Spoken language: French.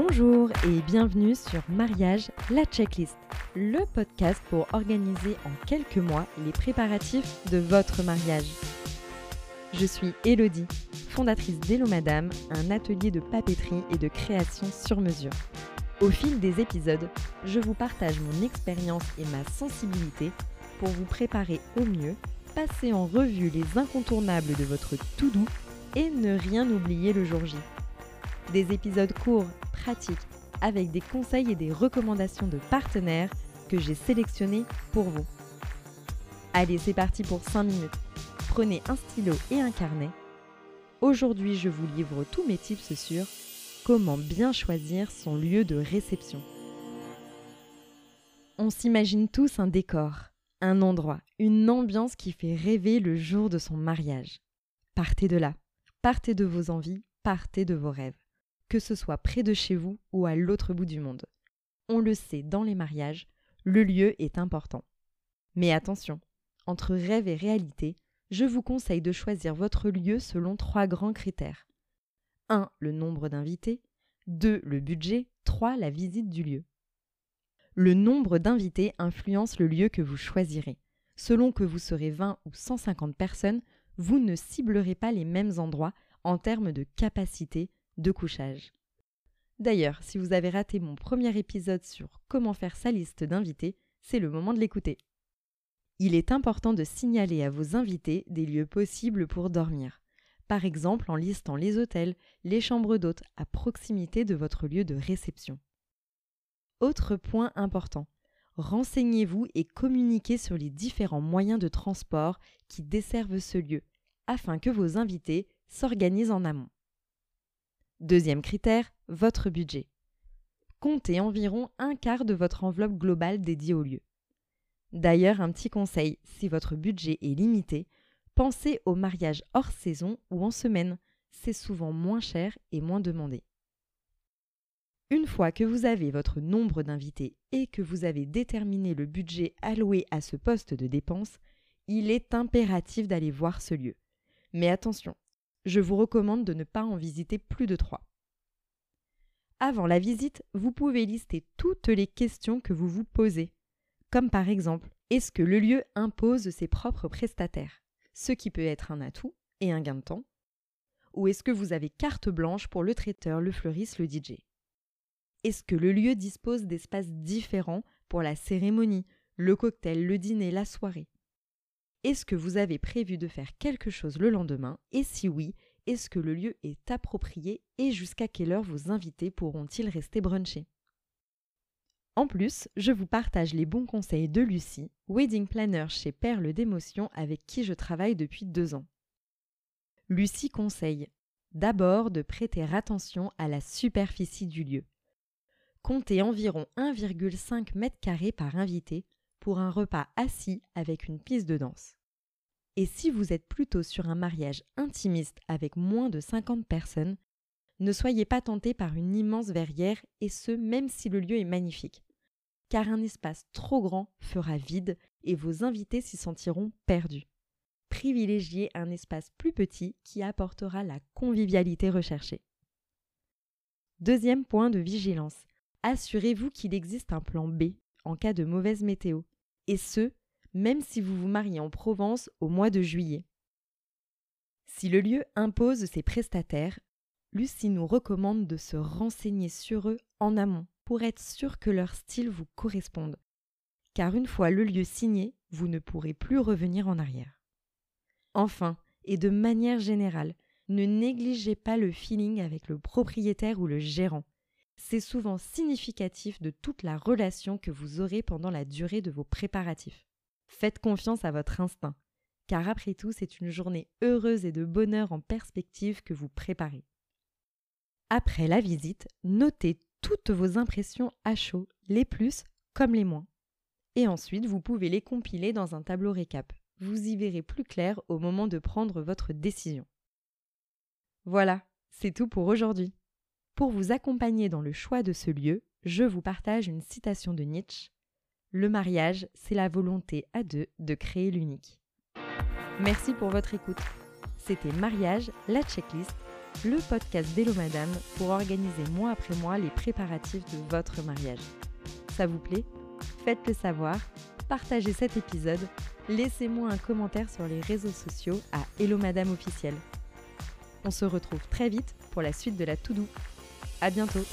Bonjour et bienvenue sur Mariage, la checklist, le podcast pour organiser en quelques mois les préparatifs de votre mariage. Je suis Elodie, fondatrice d'Hello Madame, un atelier de papeterie et de création sur mesure. Au fil des épisodes, je vous partage mon expérience et ma sensibilité pour vous préparer au mieux, passer en revue les incontournables de votre tout doux et ne rien oublier le jour J. Des épisodes courts, pratiques, avec des conseils et des recommandations de partenaires que j'ai sélectionnés pour vous. Allez, c'est parti pour 5 minutes. Prenez un stylo et un carnet. Aujourd'hui, je vous livre tous mes tips sur comment bien choisir son lieu de réception. On s'imagine tous un décor, un endroit, une ambiance qui fait rêver le jour de son mariage. Partez de là, partez de vos envies, partez de vos rêves que ce soit près de chez vous ou à l'autre bout du monde. On le sait dans les mariages, le lieu est important. Mais attention, entre rêve et réalité, je vous conseille de choisir votre lieu selon trois grands critères. 1. Le nombre d'invités. 2. Le budget. 3. La visite du lieu. Le nombre d'invités influence le lieu que vous choisirez. Selon que vous serez 20 ou 150 personnes, vous ne ciblerez pas les mêmes endroits en termes de capacité, de couchage. D'ailleurs, si vous avez raté mon premier épisode sur comment faire sa liste d'invités, c'est le moment de l'écouter. Il est important de signaler à vos invités des lieux possibles pour dormir, par exemple en listant les hôtels, les chambres d'hôtes à proximité de votre lieu de réception. Autre point important, renseignez-vous et communiquez sur les différents moyens de transport qui desservent ce lieu, afin que vos invités s'organisent en amont. Deuxième critère, votre budget. Comptez environ un quart de votre enveloppe globale dédiée au lieu. D'ailleurs, un petit conseil, si votre budget est limité, pensez au mariage hors saison ou en semaine, c'est souvent moins cher et moins demandé. Une fois que vous avez votre nombre d'invités et que vous avez déterminé le budget alloué à ce poste de dépense, il est impératif d'aller voir ce lieu. Mais attention, je vous recommande de ne pas en visiter plus de trois. Avant la visite, vous pouvez lister toutes les questions que vous vous posez, comme par exemple est-ce que le lieu impose ses propres prestataires, ce qui peut être un atout et un gain de temps, ou est-ce que vous avez carte blanche pour le traiteur, le fleuriste, le DJ Est-ce que le lieu dispose d'espaces différents pour la cérémonie, le cocktail, le dîner, la soirée? Est-ce que vous avez prévu de faire quelque chose le lendemain? Et si oui, est-ce que le lieu est approprié? Et jusqu'à quelle heure vos invités pourront-ils rester bruncher En plus, je vous partage les bons conseils de Lucie, wedding planner chez Perle d'émotion avec qui je travaille depuis deux ans. Lucie conseille d'abord de prêter attention à la superficie du lieu. Comptez environ 1,5 m par invité pour un repas assis avec une piste de danse. Et si vous êtes plutôt sur un mariage intimiste avec moins de 50 personnes, ne soyez pas tenté par une immense verrière et ce même si le lieu est magnifique. Car un espace trop grand fera vide et vos invités s'y sentiront perdus. Privilégiez un espace plus petit qui apportera la convivialité recherchée. Deuxième point de vigilance. Assurez-vous qu'il existe un plan B en cas de mauvaise météo, et ce, même si vous vous mariez en Provence au mois de juillet. Si le lieu impose ses prestataires, Lucie nous recommande de se renseigner sur eux en amont pour être sûr que leur style vous corresponde, car une fois le lieu signé, vous ne pourrez plus revenir en arrière. Enfin, et de manière générale, ne négligez pas le feeling avec le propriétaire ou le gérant c'est souvent significatif de toute la relation que vous aurez pendant la durée de vos préparatifs. Faites confiance à votre instinct, car après tout c'est une journée heureuse et de bonheur en perspective que vous préparez. Après la visite, notez toutes vos impressions à chaud, les plus comme les moins. Et ensuite, vous pouvez les compiler dans un tableau récap. Vous y verrez plus clair au moment de prendre votre décision. Voilà, c'est tout pour aujourd'hui. Pour vous accompagner dans le choix de ce lieu, je vous partage une citation de Nietzsche. Le mariage, c'est la volonté à deux de créer l'unique. Merci pour votre écoute. C'était Mariage, la checklist, le podcast d'Hello Madame pour organiser mois après mois les préparatifs de votre mariage. Ça vous plaît? Faites-le savoir, partagez cet épisode, laissez-moi un commentaire sur les réseaux sociaux à Hello Madame officiel. On se retrouve très vite pour la suite de la to-do. À bientôt